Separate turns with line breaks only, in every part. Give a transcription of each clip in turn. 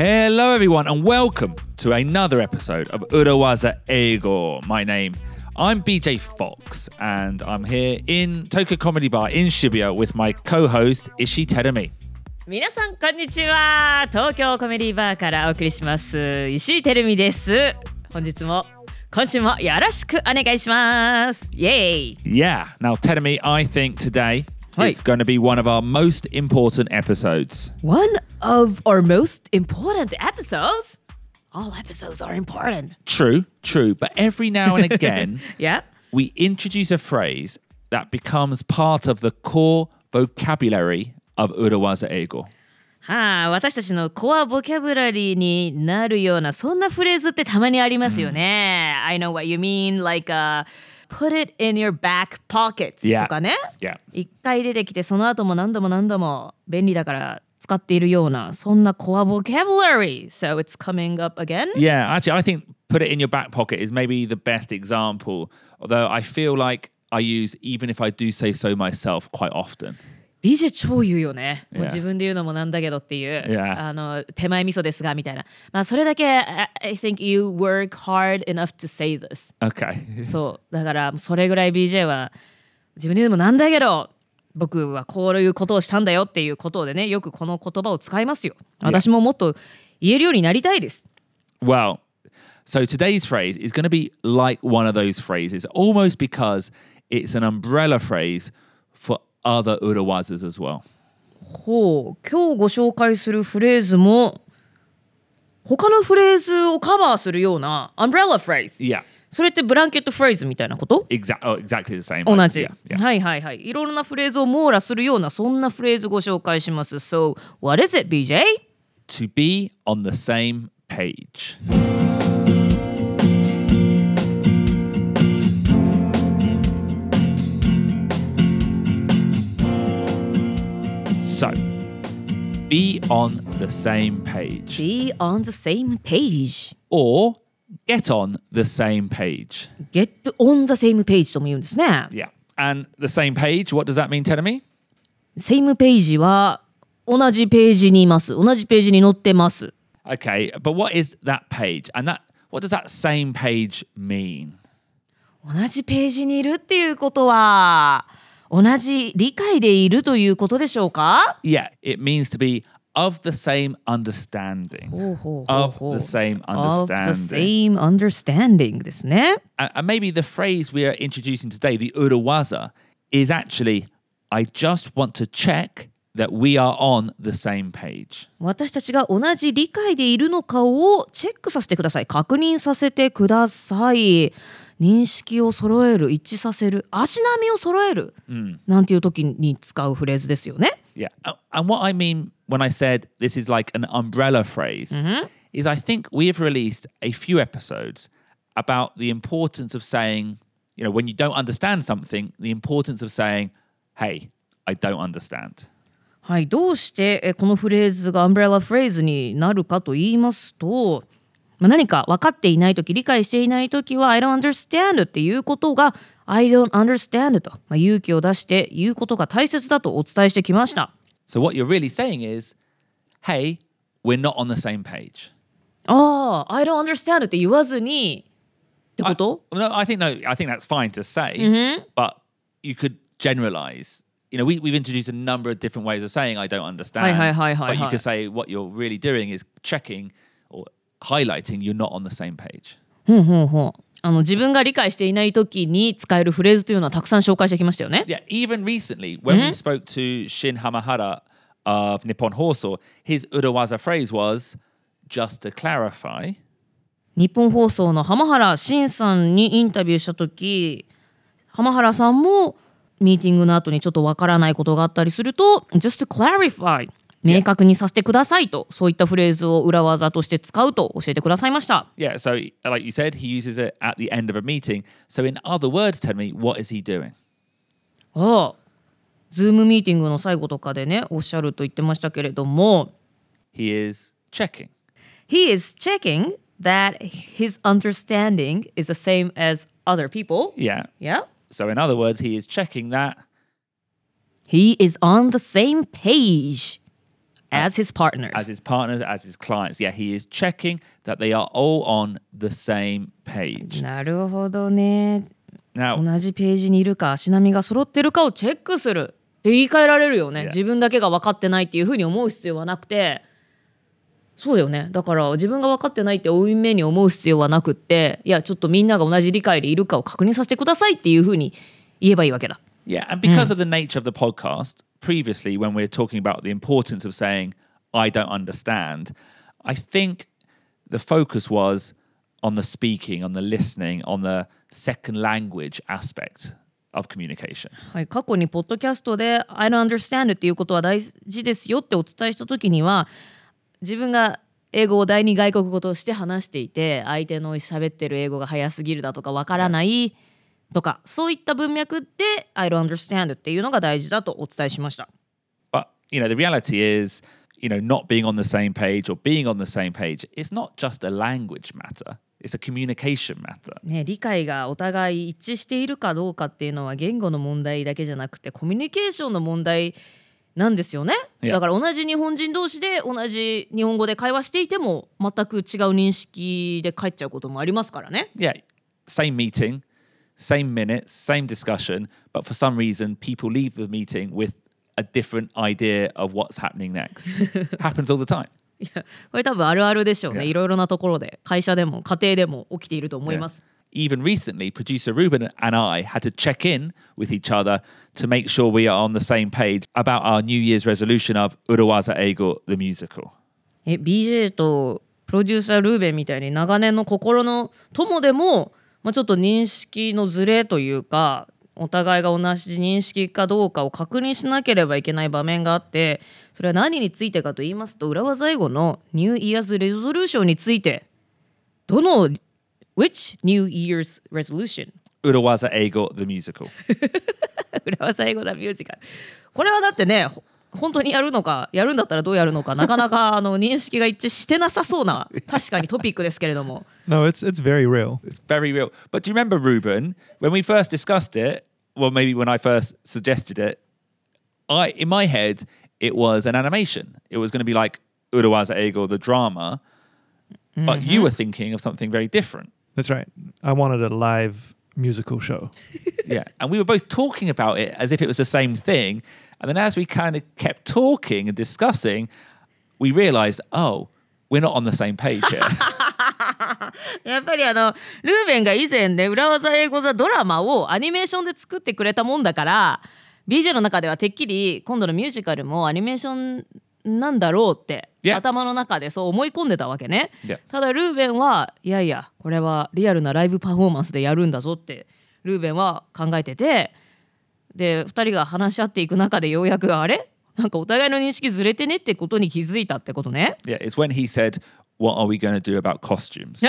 Hello, everyone, and welcome to another episode of Urawaza Eigo. My name, I'm BJ Fox, and I'm here in Tokyo Comedy Bar in Shibuya with my co-host Ishi Terumi.
皆さんこんにちは東京コメディバーからお送りします石井てるみです本日も今週もよろしくお願いしますイエーイ
Yeah. Now, Terumi, I think today
Hi.
it's going to be one of our most important episodes.
One of our most important episodes All episodes are important
True, true, but every now and again,
Yeah
we introduce a phrase that becomes part of the core vocabulary of Urawaza Eigo.
はあ私たちのコアボキャブラリーになるようなそんなフレーズってたまにありますよね、I know what you mean like、uh, put it in your back pocket
Yeah.
とかね
Yeah.
一回出てきてその後も何度も何度も便利だから使っているようなそんなコアボキャブラリー So it's coming up again
Yeah, actually, I think put it in your back pocket is maybe the best example. Although I feel like I use even if I do say so myself quite often.
BJ 超言うよね、もう.自分で言うのもなんだけどっていう.あの手前味噌ですがみたいなまあそれだけ I, I think you work hard enough to say this
Okay.
そうだからそれぐらい BJ は自分で言うのもなんだけど僕はこういうことをしたんだよっていうことでねよくこの言葉を使いますよ私ももっと言えるようになりたいです
Well, so today's phrase is going to be like one of those phrases, almost because it's an umbrella phrase for other urawazas as well.
ほう今日ご紹介するフレーズも他のフレーズをカバーするようなアンブレラフレーズ
Yeah,
それってブランケットフレーズみたいなこと
？Exact, oh, exactly the same.
同じ、
Yeah, yeah.
はいはいはいいろんなフレーズを網羅するようなそんなフレーズご紹介します So what is it BJ?
To be on the same page. So, be on the same page
Be on the same page
or get on the same page.
Get on the same page とも言うんですね
Yeah. And the same page, what does that mean, Tenemy?
same page は同じページにいます同じページに載ってます
Okay, but what is that page? And that what does that same page mean?
同じページにいるっていうことは同じ理解でいるということでしょうか
Yeah, it means to be of the same understanding.
ほうほうほう
Of
ほう
the same
Of the
understanding.
same understanding ですね
And, and maybe the phrase we are introducing today, the urawaza, is actually I just want to check that we are on the same page.
私たちが同じ理解でいるのかをチェックさせてください確認させてください認識を揃える一致させる足並みを揃える、なんていう時に使うフレーズですよね
Yeah. And what I mean when I said this is like an umbrella phrase is I think we have released a few episodes about the importance of saying, you know, when you don't understand something, the importance of saying, hey, I don't understand.
はい、どうしてえこのフレーズがアンブレラフレーズになるかと言いますと、まあ、何か分かっていない時理解していない時は「I don't understand」っていうことが「I don't understand」と、まあ、勇気を出して言うことが大切だとお伝えしてきました。
So what you're really saying is, hey, we're not on the same page.
ああ「I don't understand」って言わずにってこと
No, I think no, I think that's fine to say, but you could generalize. You know, we, we've introduced a number of different ways of saying I don't understand.
Hi, hi, hi, hi,
but you
hi.
could say what you're really doing is checking highlighting you're not on the same page.
ほうほうほうあの自分が理解していない時に使えるフレーズというのはたくさん紹介してきましたよね。
Yeah, even recently, when we spoke to Shin Hamahara of Nippon Hoso, his Urawaza phrase was just to clarify.
日本放送の浜原慎さんにインタビューした時浜原さんもミーティングの後にちょっとわからないことがあったりすると just to clarify 明確にさせてくださいとそういったフレーズを裏技として使うと教えてくださいました。
Yeah, so like you said, he uses it at the end of a meeting. So, in other words, tell me, what is he doing?
ああ、ズームミーティングの最後とかでねおっしゃると言ってましたけれども
He is checking.
He is checking that his understanding is the same as other people.
Yeah.
Yeah.
So, in other words, he is checking that
He is on the same page as his partners.
as his partners, as his clients. Yeah, he is checking that they are all on the same page.
なるほどね。
Now,
同じページにいるか足並みが揃ってるかをチェックするって言い換えられるよね
Yeah.
自分だけが分かってないっていうふうに思う必要はなくてそうよねだから自分が分かってないって負い目に思う必要はなくっていやちょっとみんなが同じ理解でいるかを確認させてくださいっていうふうに言えばいいわけだ
yeah, and because of the nature of the podcast, previously when we were talking about the importance of saying, I don't understand, I think the focus was on the speaking, on the listening, on the second language aspect of communication.
はい、過去にポッドキャストで「I don't understand」っていうことは大事ですよってお伝えした時には自分が英語を第二外国語として話していて相手の喋ってる英語が早すぎるだとかわからない とかそういった文脈で「I don't understand」っていうのが大事だとお伝えしました。
But, you know, the reality is, you know, not being on the same page or being on the same page, it's not just a language matter, it's a communication matter.
ね、理解がお互い一致しているかどうかっていうのは言語の問題だけじゃなくてコミュニケーションの問題なんですよね。だから同じ日本人同士で同じ日本語で会話していても全く違う認識で帰っちゃうこともありますからね。
Yeah, same meeting, same minutes, same discussion, but for some reason, people leave the meeting with a different idea of what's happening next. Happens all the time.
いやこれ多分あるあるでしょうね。
いや
いろいろなところで会社でも家庭でも起きていると思います。
Even recently, producer Ruben and I had to check in with each other to make sure we are on the same page about our New Year's resolution of Urawaza Eigo, the musical.
え BJ とプロデューサールーベンみたいに長年の心の友でも、 まあ、ちょっと認識のズレというかお互いが同じ認識かどうかを確認しなければいけない場面があってそれは何についてかと言いますと裏技英語のニューイヤーズ・レゾリューションについてどの Which New Year's Resolution?
Urawaza Eigo, the musical.
裏技英語だミュージカルこれはだってねほ本当にやるのかやるんだったらどうやるのかなかなかあの認識が一致してなさそうな確かにトピックですけれども
No, it's it's very real.
It's very real. But do you remember, Ruben, when we first discussed it? Well, maybe when I first suggested it, I in my head it was an animation. It was going to be like Urawaza Eigo, the drama. But you were thinking of something very different.
That's right. I wanted a live musical show.
Yeah. And we were both talking about it as if it was the same thing. And then as we kind of kept talking and discussing, we realized, oh, we're not on the same page here.
やっぱりあのルーベンが以前ね裏技英語座ドラマをアニメーションで作ってくれたもんだから BJ の中ではてっきり今度のミュージカルもアニメーションなんだろうって.頭の中でそう思い込んでたわけね、
Yeah.
ただルーベンはいやいやこれはリアルなライブパフォーマンスでやるんだぞってルーベンは考えててで2人が話し合っていく中でようやくあれなんかお互いの認識ずれてねってことに気づいたってことね
yeah. It's when he said, What are we going to do about costumes?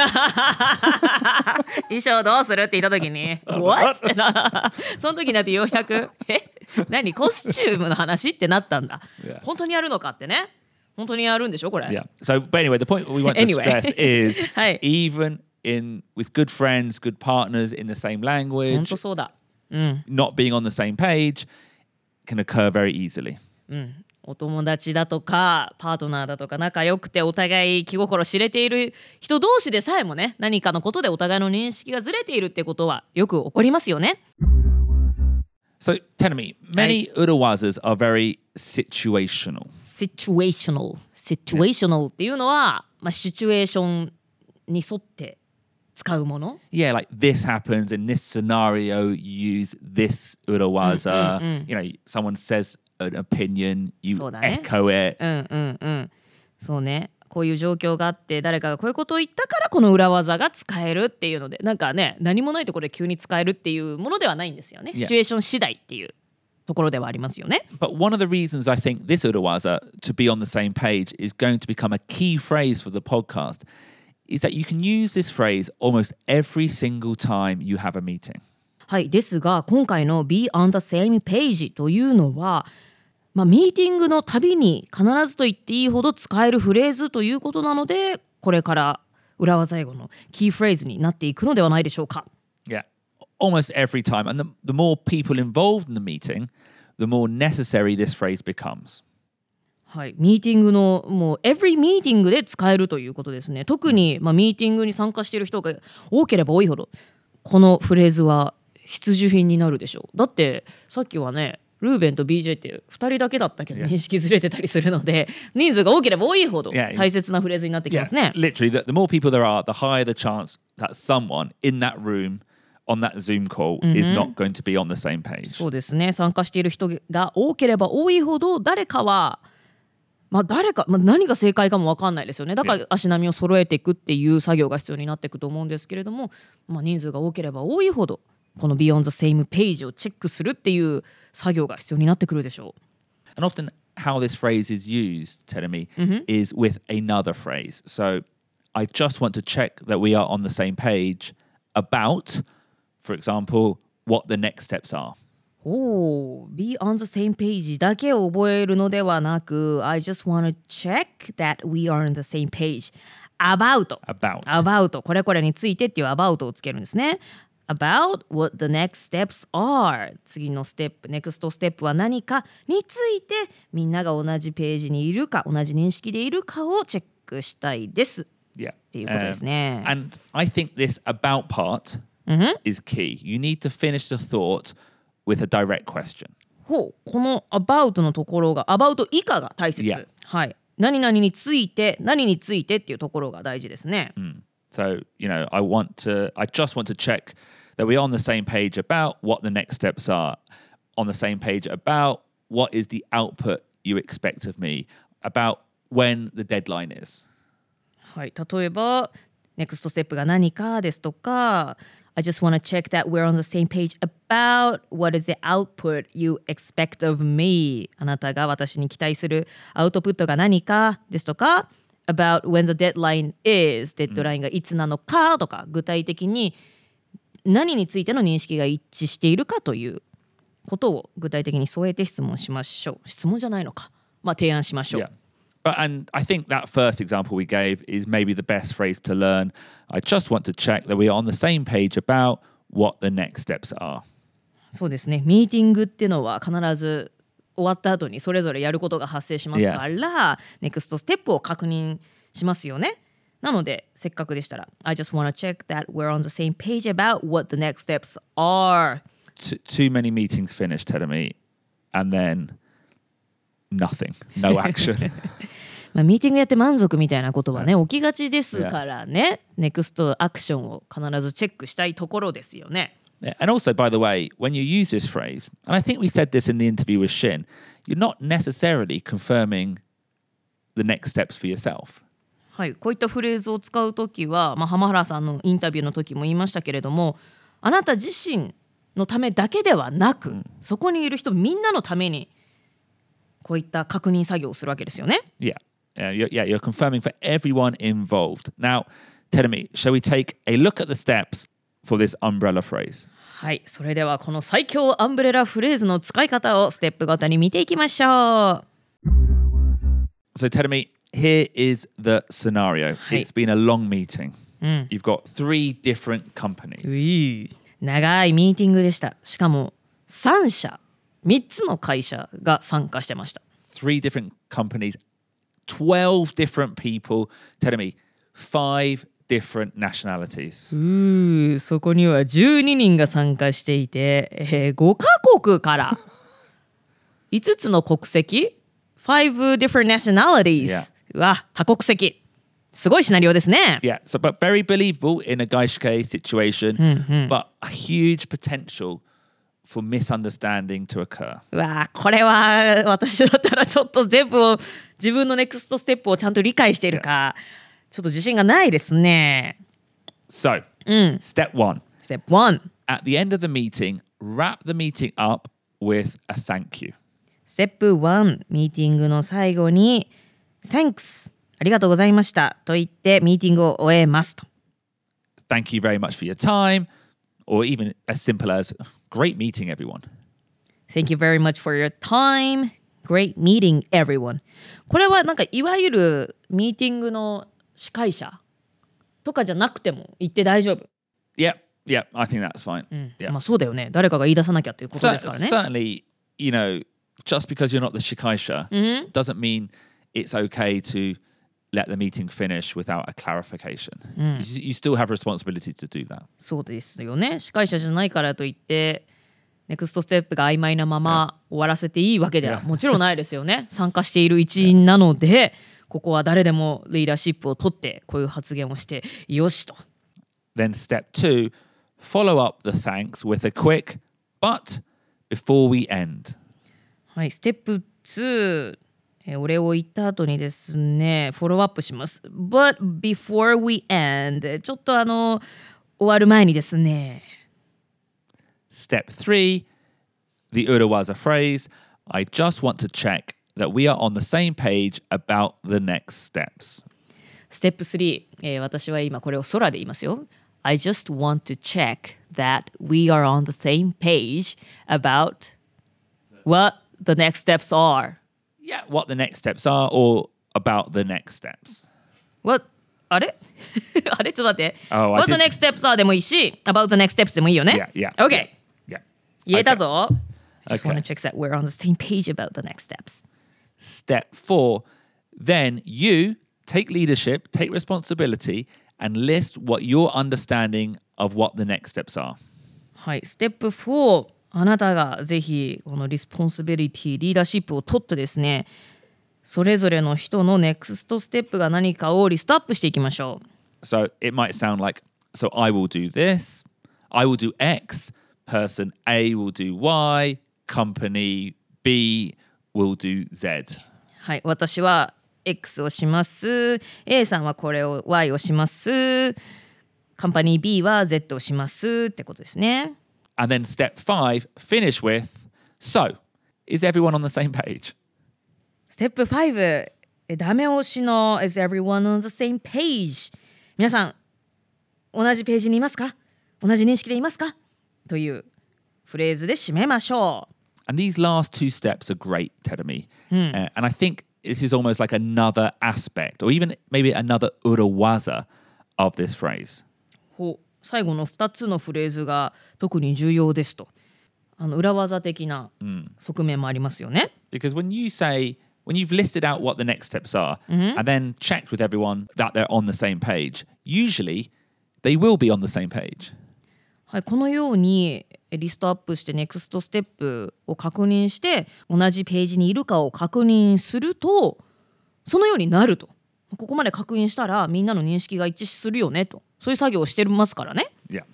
衣装どうするって言った時に「What?」ってなその時になってようやく「え何コスチュームの話?」ってなったんだ
Yeah.
本当にやるのかってね本当にやるんでしょこれ
Yeah. So, but anyway, the point we want to stress is
Hi.
even in with good friends, good partners in the same
本
language,
当そうだうん
not being on the same page can occur very easily.
うんお友達だとかパートナーだとか仲良くてお互い気心知れている人同士でさえもね何かのことでお互いの認識がずれているってことはよく起こりますよね
So, tell me, many Urawazas are very situational.
situational situational っていうのは、まあ、シチュエーションに沿って使うもの
Yeah, like this happens in this scenario, use this Urawaza. You know, someone says an opinion, you
そうだね。
echo it.
うんうんうんそうねこういう状況があって誰かがこういうことを言ったからこの裏技が使えるっていうのでなんかね何もないところで急に使えるっていうものではないんですよね
Yeah.
シチュエーション次第っていうところではありますよね
But one of the reasons I think this Urawaza to be on the same page is going to become a key phrase for the podcast is that you can use this phrase almost every single time you have a meeting.
はいですが今回の Be on the same page というのはまあ、ミーティングのたびに必ずと言っていいほど使えるフレーズということなのでこれから裏技英語のキーフレーズになっていくのではないでしょうか。
Yeah, almost every time. And the, the more people involved in the meeting, the more necessary this phrase becomes.
はい、ミーティングのもう every ミーティングで使えるということですね。特に、まあ、ミーティングに参加している人が多ければ多いほどこのフレーズは必需品になるでしょう。だってさっきはねルーベンと BJ って2人だけだったけど
Yeah.
認識ずれてたりするので人数が多ければ多いほど
Yeah,
大切なフレーズになってき
Yeah,
ますね。
literally, the, the more people there are, the higher the chance that someone in that room on that Zoom call is not going to be on the same page.
そうですね。参加している人が多ければ多いほど誰かはまあ誰か、まあ、何が正解かも分かんないですよねだから足並みを揃えていくっていう作業が必要になっていくと思うんですけれども、まあ、人数が多ければ多いほどこの Beyond the Same Page をチェックするっていう作業が必要になってくるでしょ
And often, how this phrase is used, Telemi, is with another phrase. So, I just want to check that we are on the same page about, for example, what the next steps are.
う。おお、Be on the same page だけを覚えるのではなく I just want to check that we are on the same page about
About.
about これこれについてっていう about をつけるんですね about what the next steps are 次のステップ next ステップは何かについてみんなが同じページにいるか同じ認識でいるかをチェックしたいです
Yeah.
っていうことですね。
and I think this about part is key. You need to finish the thought with a direct question.
ほうこの about のところが about 以下が大切、
Yeah.
はい何々について何についてっていうところが大事ですね、
So, you know, I want to, I just want to check that we're on the same page about what the next steps are, on the same page about what is the output you expect of me, about when the deadline is.
はい、例えば NEXT ステップが何かですとか I just want to check that we're on the same page about what is the output you expect of me あなたが私に期待するアウトプットが何かですとか about when the deadline is デッドラインがいつなのかとか具体的に何についての認識が一致しているかということを具体的に添えて質問しましょう質問じゃないのかまあ提案しましょう、
Yeah. and I think that first example we gave is maybe the best phrase to learn. I just want to check that we are on the same page about what the next steps are.
そうですねミーティングっていうのは必ず終わった後にそれぞれやることが発生しますから、ネクストステップを確認しますよね。なのでせっかくでしたら I just wanna check that we're on the same page about what the next steps are
T- too many meetings finished, telling me, and then nothing, no action.
まあ、ミーティングやって満足みたいなことはね起きがちですからねネクストアクションを必ずチェックしたいところですよね。
And also, by the way, when you use this phrase, and I think we said this in the interview with Shin, you're not necessarily confirming the next steps for yourself.
はい、こういったフレーズを使うときは、まあ、浜原さんのインタビューの時も言いましたけれどもあなた自身のためだけではなく、そこにいる人みんなのためにこういった確認作業をするわけですよね。
Yeah. Uh, you're, yeah, you're confirming for everyone involved. Now, tell me, shall we take a look at the steps for this umbrella phrase?
はい、それではこの最強アンブレラフレーズの使い方をステップごとに見ていきましょう。
So, tell me, here is the scenario.
Hey.
It's been a long meeting. You've got three different companies.
長いミーティングでした。しかも3社、3つの会社が参加してました。
three different companies, 12 different people, telling me five different nationalities.
うーそこには12人が参加していて、えー5カ国から5つの国籍 ?5 different nationalities. うわ多国籍すごいシナリオですね
Yeah, so but very believable in a Gaishke situation, but a huge potential for misunderstanding to occur.
うわこれは私だったらちょっと全部を自分のネクストステップをちゃんと理解しているかちょっと自信がないですね
So, step one
ステップ1
at the end of the meeting, wrap the meeting up with a thank you.
ステップ1ミーティングの最後に Thanks ありがとうございましたと言ってミーティングを終えますと
Thank you very much for your time, or even as simple as great meeting, everyone.
Thank you very much for your time. Great meeting everyone. これはなんかいわゆるミーティングの司会者とかじゃなくても言って大丈夫。
Yep, yep, I think that's fine. Yeah.
まあそうだよね。誰かが言い出さなきゃっていうことですからね。
Certainly, you know, just because you're not the shikaisha doesn't mean it's okay to let the meeting finish without a clarification. You, you still have responsibility to do that.
そうですよね司会者じゃないからといってネクストステップが曖昧なまま終わらせていいわけでは.もちろんないですよね参加している一員なのでここは誰でもリーダーシップを取ってこういう発言をしてよしと
Then step two, follow up the thanks with a quick but before we end.
はいステップ2えーお礼を言った後にですねフォローアップします But before we end ちょっとあの終わる前にですね
Step three, the Urawaza phrase, I just want to check that we are on the same page about the next steps.
ステップ3、えー私は今これを空で言いますよ。I just want to check that we are on the same page about what the next steps are.
Yeah, what the next steps are or about the next steps.
What? あれあれちょっと待って。
Oh, I
what the
did-
next steps are でもいいし、about the next steps でもいいよね。
Yeah, yeah.
OK。
Yeah.
言えたぞ。I just
Okay.
want to check that we're on the same page about the next steps.
Step four, then you take leadership, take responsibility, and list what your understanding of what the next steps are.
はい、ステップ4 あなたがぜひこのリスポンシビリティリーダーシップを取ってですねそれぞれの人のネクストステップが何かをリストアップしていきましょう。
So it might sound like, so I will do this, I will do X, person A will do Y, company B will do Z.
はい私は X をします。A さんはこれを Y をします。カンパニー B は Z をしますってことですね
And then step five, finish with, so is everyone on the same page?
ステップ5えダメ押しの Is everyone on the same page? 皆さん同じページにいますか同じ認識でいますかというフレーズで締めましょう
And these last two steps are great, Tedemi. Uh, and I think this is almost like another aspect, or even maybe another urawaza of this phrase.
ほう 最後の2つのフレーズが特に重要ですとあの裏技的な側面もありますよね。
Because when you say, when you've listed out what the next steps are and then checked with everyone that they're on the same page, usually they will be on the same page.
はい、このようにえリストアップしてネクストステップを確認して同じページにいるかを確認するとそのようになるとここまで確認したらみんなの認識が一致するよねと。そういう作業をしてますからね。
Yeah.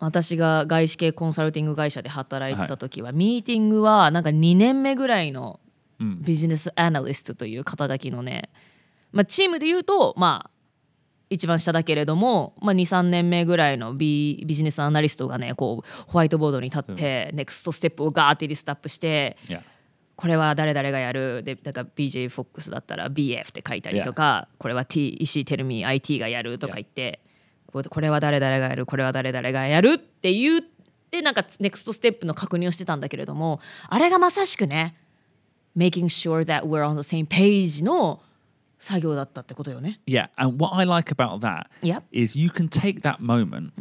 私が外資系コンサルティング会社で働いてた時は、ミーティングはなんか2年目ぐらいのビジネスアナリストという肩書きのね、まあ、チームで言うとまあ一番下だけれども、まあ、23年目ぐらいのビビジネスアナリストがねこうホワイトボードに立って、 next step をガーってリストアップして、
Yeah.
これは誰々がやるでだから BJ フォックスだったら BF って書いたりとか、これは T 石井テルミ IT がやるとか言って、ここれは誰々がやるこれは誰々がやるって言ってなんか next step の確認をしてたんだけれどもあれがまさしくね making sure that we're on the same page の作業だったってことよね。
Yeah. And what I like about that is
Yep.
you can take that moment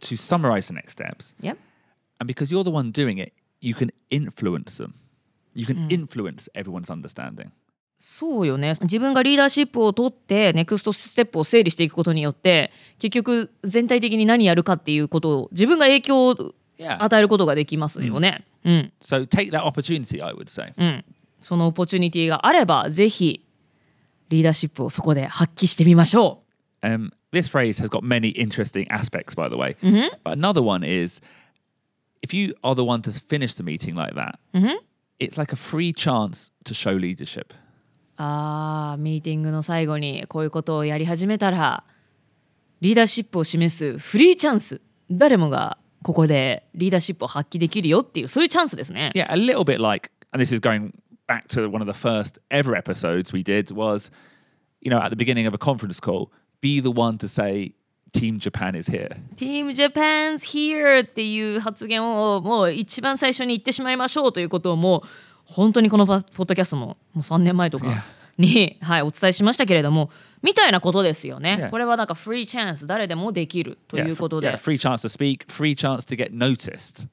to summarize the next steps.
Yep.
And because you're the one doing it, you can influence them. You can influence everyone's understanding.
そうよね自分がリーダーシップを取ってネクストステップを整理していくことによって結局全体的に何やるかっていうことを自分が影響を.与えることができますよね。うん、
So take that opportunity, I would say.
うん、そのオポチュニティがあればぜひリーダーシップをそこで発揮してみましょ
Um, this phrase has got many interesting aspects, by the way. But another one is if you are the one to finish the meeting like that, it's like a free chance to show leadership.
う。あーミーティングの最後にこういうことをやり始めたらリーダーシップを示すフリーチャンス誰もがここでリーダーシップを発揮できるよっていうそういうチャンスですね。
Yeah, a little bit like, and this is going back to one of the first ever episodes we did, was, you know, at the beginning of a conference call, be the one to say, Team Japan is here.
Team Japan's here っていう発言をもう一番最初に言ってしまいましょうということをもう本当にこのパポッドキャストのもう3年前とかに、はい、お伝えしましたけれどもみたいなことですよね。これはなんかフリーチャンス誰でもできるということで、
yeah, free chance to speak, free chance to get noticed.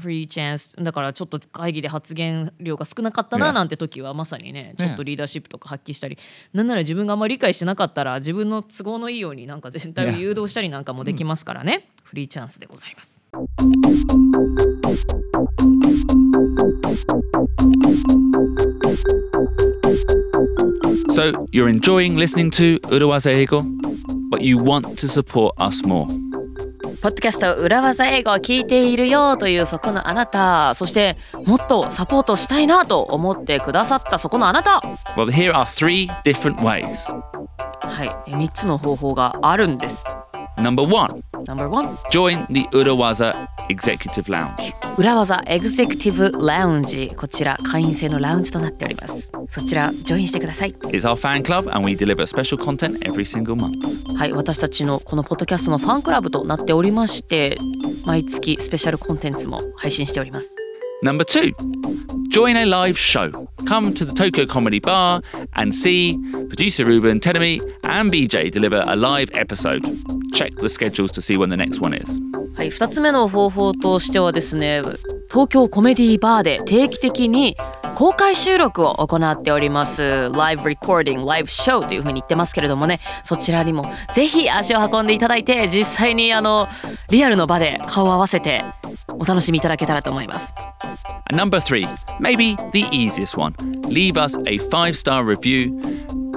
フリーチャンスだからちょっと会議で発言量が少なかったな.なんて時はまさにね.ちょっとリーダーシップとか発揮したり、なんなら自分があんまり理解してなかったら自分の都合のいいようになんか全体を.誘導したりなんかもできますからね、フリーチャンスでございます。
So you're enjoying listening to Urawaza Eigo, but you want to support us more.
ポッドキャスト裏技英語を聞いているよというそこのあなたそしてもっとサポートしたいなと思ってくださったそこのあなた。
Well, here are three different ways.
はい。3つの方法があるんです
Number one,
No.1
join the Urawaza Executive Lounge.
裏技エグゼクティブラウンジこちら会員制のラウンジとなっておりますそちらジョインしてください
It's our fan club, and we deliver special content every single month.
はい私たちのこのポッドキャストのファンクラブとなっておりまして毎月スペシャルコンテンツも配信しております
Number two, join a live show. Come to the Tokyo Comedy Bar and see producer Ruben Tenemi and BJ deliver a live episode. Check the schedules to see when the next one is.
はい、2つ目の方法としてはですね東京コメディバーで定期的に公開収録を行っておりますライブレコーディングライブショーというふうに言ってますけれどもねそちらにもぜひ足を運んでいただいて実際にあのリアルの場で顔を合わせてお楽しみいただけたらと思います
number three, maybe the easiest one, leave us a five star review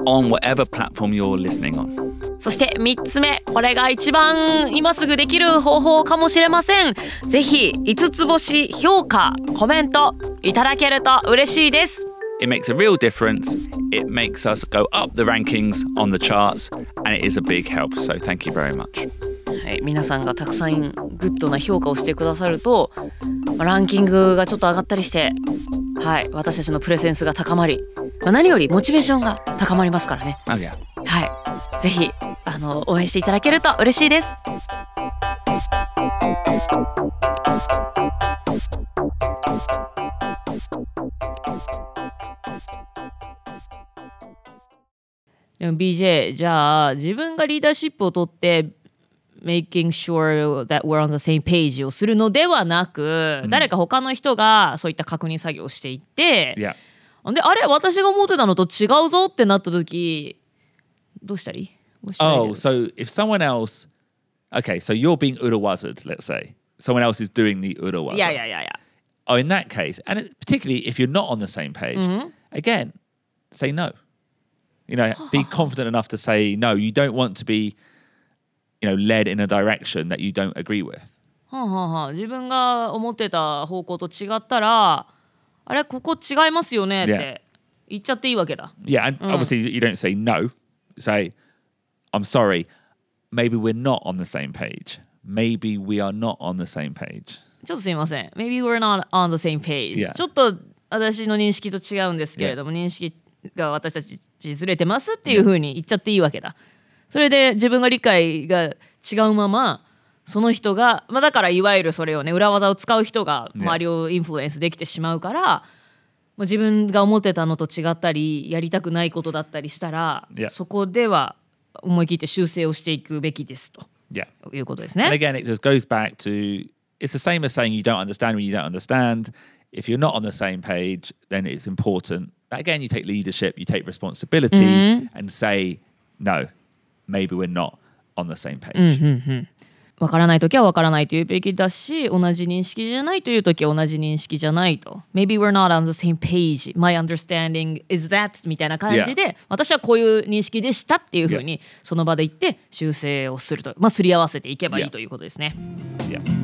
on whatever platform you're listening on.
そして3つ目これが一番今すぐできる方法かもしれませんぜひ5つ星評価コメントいただけると嬉しいです
It makes a real difference. It makes us go up the rankings on the charts, and it is a big help. So thank you very much.
はい、皆さんがたくさんグッドな評価をしてくださるとまあランキングがちょっと上がったりして、はい、私たちのプレゼンスが高まり、まあ、何よりモチベーションが高まりますからね。
Oh.
はい、ぜひあの応援していただけると嬉しいです。でも BJ じゃあ自分がリーダーシップを取って making sure that we're on the same page をするのではなく、誰か他の人がそういった確認作業をしていって.であれ私が思ってたのと違うぞってなった時どうしたらいい？What should I
Oh,
do?
so if someone else, okay, so you're being urawazard, let's say. Someone else is doing the urawaza.
いやいやいやいや
Oh, in that case, and it, particularly if you're not on the same page, again, say no. You know, be confident enough to say no. You don't want to be, you know, led in a direction that you don't agree with.
はあはあはあ自分が思ってた方向と違ったらあれここ違いますよねっ
Yeah.
て言っちゃっていいわけだ
Yeah, and obviously you don't say no. Say, I'm sorry. Maybe we're not on the same page. Maybe we are not on the same page.
ちょっとすいません Maybe we're not on the same page、
Yeah.
ちょっと私の認識と違うんですけれども、認識が私たちずれてますっていうふうに言っちゃっていいわけだそれで自分が理解が違うままその人が、まあ、だからいわゆるそれをね裏技を使う人が
Yeah.
周りをインフルエンスできてしまうから、まあ自分が思ってたのと違ったりやりたくないことだったりしたら、
Yeah.
そこでは思い切って修正をしていくべきですと
Yeah.
いうことです
And
ね。
again, it just goes back to it's the same as saying you don't understand when you don't understand. If you're not on the same page, then it's important. that, Again, you take leadership, you take responsibility, and say, no, maybe we're not on the same page.
わからないときはわからないというべきだし同じ認識じゃないというときは同じ認識じゃないと。Maybe we're not on the same page. My understanding is that みたいな感じで、私はこういう認識でしたっていうふうにその場で言って修正をすると。まあすり合わせていけばいい.ということですね。
Yeah.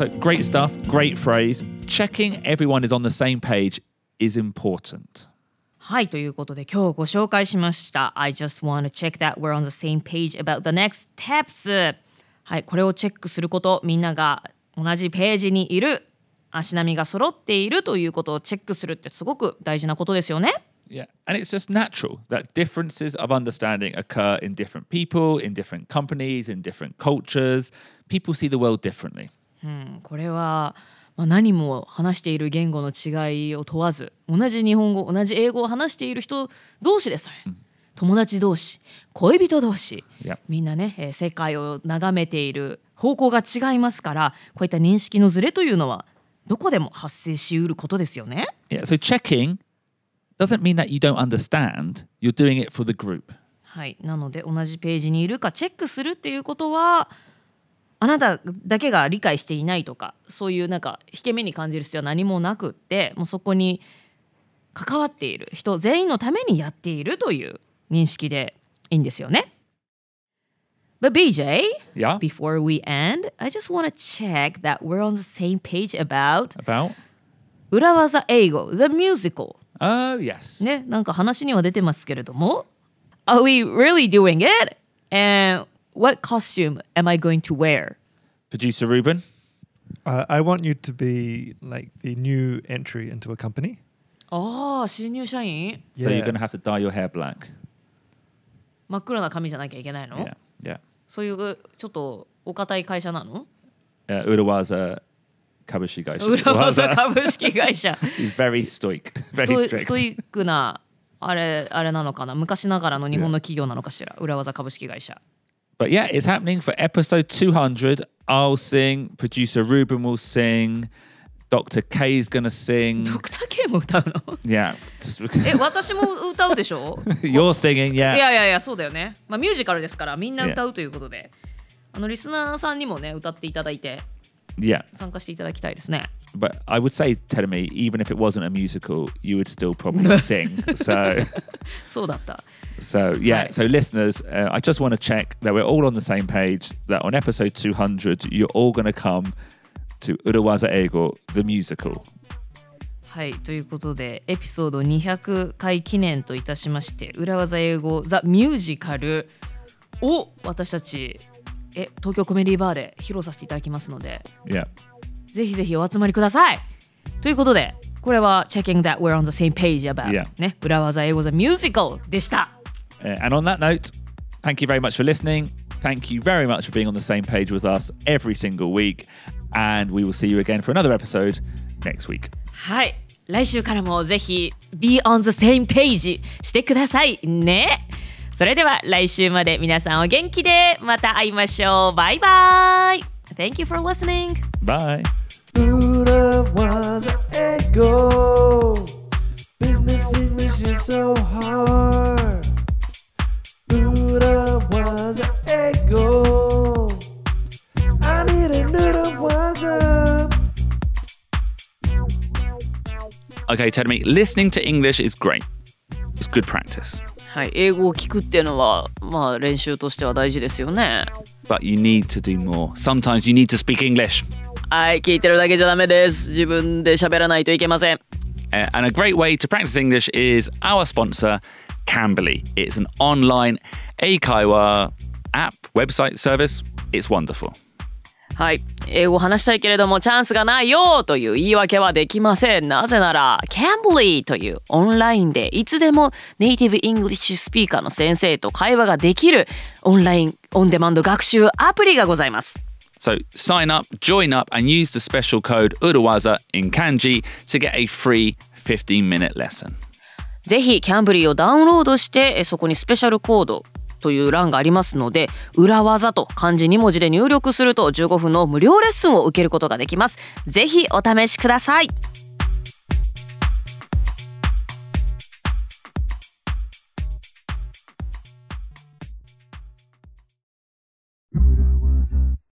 So great stuff, great phrase. Checking everyone is on the same page is important.
はいということで今日ご紹介しました I just want to check that we're on the same page about the next steps はいこれをチェックすることみんなが同じページにいる足並みが揃っているということをチェックするってすごく大事なことですよね
Yeah. And it's just natural that differences of understanding occur in different people, in different companies, in different cultures. People see the world differently.
うんこれはまあ、何も話している言語の違いを問わず同じ日本語同じ英語を話している人同士でさえ、友達同士恋人同士.みんなね、えー世界を眺めている方向が違いますからこういった認識のズレというのはどこでも発生しうることですよね。
Yeah. So checking doesn't mean that you don't understand. You're doing it for the group.
はい、なので同じページにいるかチェックするっていうことはあなただけが理解していないとかそういうなんか引け目に感じる必要は何もなくってもうそこに関わっている人全員のためにやっているという認識でいいんですよね。But BJ,
Yeah.
before we end, I just want to check that we're on the same page about
About?
裏技英語 The Musical
Oh, yes.
ね、なんか話には出てますけれども Are we really doing it? And what costume am I going to wear?
Producer Ruben.
Uh, I want you to be like the new entry into a company.
ああ、新入社員
So you're going to have to dye your hair black.
真っ黒な髪じゃなきゃいけないの
Yeah. Yeah.
そういうちょっとお堅い会社なの
Uh, Urawaza Kabushigai.
裏技株式会社
He's very stoic,
ス
very
トイ
strict.
ストイックなあれあれなのかな昔ながらの日本の企業なのかしら裏技株式会社
But yeah, it's happening for episode 200. I'll sing, producer Ruben will sing, Dr. K's going to sing.
ドクター K も歌うの
Yeah. Just,
え私も歌うでしょ
you're singing,
い
yeah.
やいやいやそうだよね、まあ、ミュージカルですからみんな歌うということで、あのリスナーさんにもね歌っていただいて
Yeah.
参加していただきたいですね
but I would say Tenami, even if it wasn't a musical, you would still probably sing. So,
So that.
So yeah,
right.
so listeners, uh, I just want to check that we're all on the same page. That on episode 200, you're all going to come to Urawaza Ego the musical.
はい、ということでエピソード200回記念といたしまして裏技英語 The Musical を私たちえ東京コメディバーで披露させていただきますので。
Yeah.
ぜひぜひお集まりくださいということでこれは Checking that we're on the same page about、
Yeah.
ね裏技英語ザ・ミュージカルでした
Uh, and on that note, thank you very much for listening. Thank you very much for being on the same page with us every single week. And we will see you again for another episode next week.
はい来週からもぜひ Be on the same page してくださいねそれでは来週まで皆さんお元気でまた会いましょうバイバイ Thank you for listening
Bye.
Buddha was an ego. Business English is so hard. Buddha was an ego. I need a noodle was a.
Okay, tell me, listening to English is great. It's good practice.
はい英語を聞くっていうのはまあ練習としては大事ですよね
But you need to do more. Sometimes you need to speak English.
はい聞いてるだけじゃダメです自分で喋らないといけません
Uh, and a great way to practice English is our sponsor, Cambly. It's an online 英会話 app, website service. It's wonderful.
はい英語を話したいけれどもチャンスがないよという言い訳はできませんなぜなら Cambly というオンラインでいつでも native English speaker の先生と会話ができるオンラインオンデマンド学習アプリがございます
So sign up, join up, and use the special code 裏技 in kanji to get a free 15 minute lesson.
ぜひキャンブリーをダウンロードしてそこにスペシャルコードという欄がありますので裏技と漢字2文字で入力すると15分の無料レッスンを受けることができますぜひお試しください